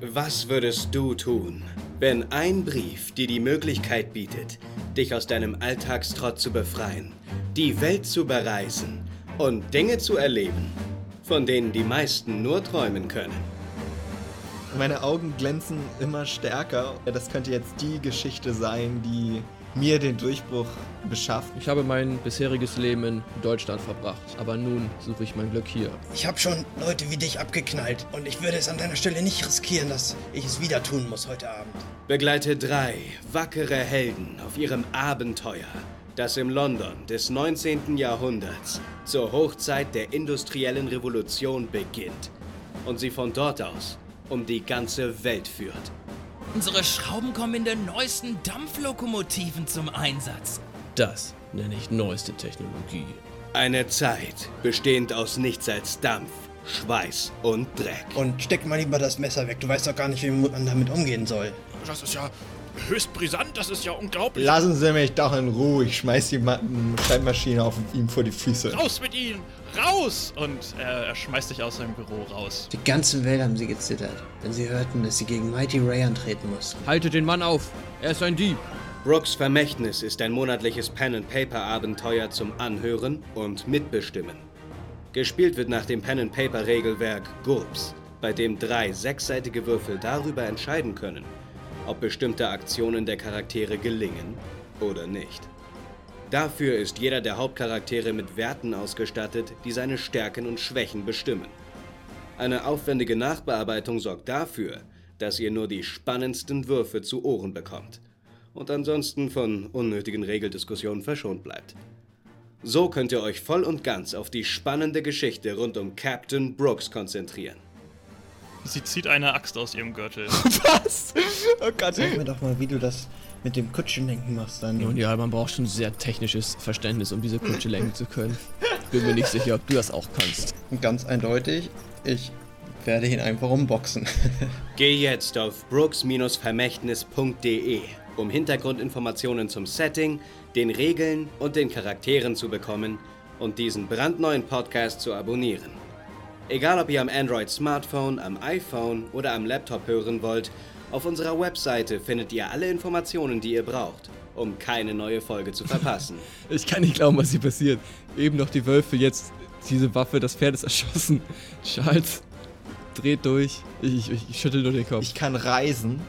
Was würdest du tun, wenn ein Brief dir die Möglichkeit bietet, dich aus deinem Alltagstrott zu befreien, die Welt zu bereisen und Dinge zu erleben, von denen die meisten nur träumen können? Meine Augen glänzen immer stärker. Das könnte jetzt die Geschichte sein, die mir den Durchbruch beschafft. Ich habe mein bisheriges Leben in Deutschland verbracht, aber nun suche ich mein Glück hier. Ich habe schon Leute wie dich abgeknallt und ich würde es an deiner Stelle nicht riskieren, dass ich es wieder tun muss heute Abend. Begleite drei wackere Helden auf ihrem Abenteuer, das im London des 19. Jahrhunderts zur Hochzeit der industriellen Revolution beginnt und sie von dort aus um die ganze Welt führt. Unsere Schrauben kommen in den neuesten Dampflokomotiven zum Einsatz. Das nenne ich neueste Technologie. Eine Zeit bestehend aus nichts als Dampf, Schweiß und Dreck. Und steck mal lieber das Messer weg. Du weißt doch gar nicht, wie man damit umgehen soll. Das ist ja höchst brisant, das ist ja unglaublich. Lassen Sie mich doch in Ruhe. Ich schmeiß die Ma Schreibmaschine auf ihm vor die Füße. Raus mit Ihnen! Raus! Und äh, er schmeißt dich aus seinem Büro raus. Die ganze Welt haben sie gezittert, wenn sie hörten, dass sie gegen Mighty Ray antreten mussten. Haltet den Mann auf! Er ist ein Dieb! Brooks Vermächtnis ist ein monatliches Pen-and-Paper-Abenteuer zum Anhören und Mitbestimmen. Gespielt wird nach dem Pen-and-Paper-Regelwerk GURPS, bei dem drei sechsseitige Würfel darüber entscheiden können, ob bestimmte Aktionen der Charaktere gelingen oder nicht. Dafür ist jeder der Hauptcharaktere mit Werten ausgestattet, die seine Stärken und Schwächen bestimmen. Eine aufwendige Nachbearbeitung sorgt dafür, dass ihr nur die spannendsten Würfe zu Ohren bekommt und ansonsten von unnötigen Regeldiskussionen verschont bleibt. So könnt ihr euch voll und ganz auf die spannende Geschichte rund um Captain Brooks konzentrieren. Sie zieht eine Axt aus ihrem Gürtel. Was? Oh Gott. Sag mir doch mal, wie du das mit dem Kutschenlenken machst dann. Nun ja, man braucht schon sehr technisches Verständnis, um diese Kutsche lenken zu können. Bin mir nicht sicher, ob du das auch kannst. Ganz eindeutig, ich werde ihn einfach umboxen. Geh jetzt auf brooks-vermächtnis.de, um Hintergrundinformationen zum Setting, den Regeln und den Charakteren zu bekommen und diesen brandneuen Podcast zu abonnieren. Egal ob ihr am Android Smartphone, am iPhone oder am Laptop hören wollt, auf unserer Webseite findet ihr alle Informationen, die ihr braucht, um keine neue Folge zu verpassen. Ich kann nicht glauben, was hier passiert. Eben noch die Wölfe, jetzt diese Waffe, das Pferd ist erschossen. Charles dreht durch. Ich, ich, ich schüttel nur den Kopf. Ich kann reisen.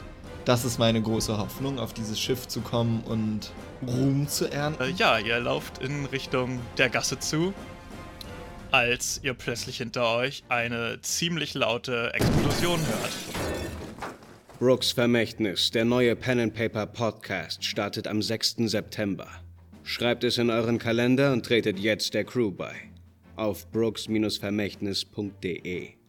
Das ist meine große Hoffnung, auf dieses Schiff zu kommen und Ruhm zu ernten. Äh, ja, ihr lauft in Richtung der Gasse zu, als ihr plötzlich hinter euch eine ziemlich laute Explosion hört. Brooks Vermächtnis, der neue Pen and Paper Podcast, startet am 6. September. Schreibt es in euren Kalender und tretet jetzt der Crew bei. Auf brooks-vermächtnis.de.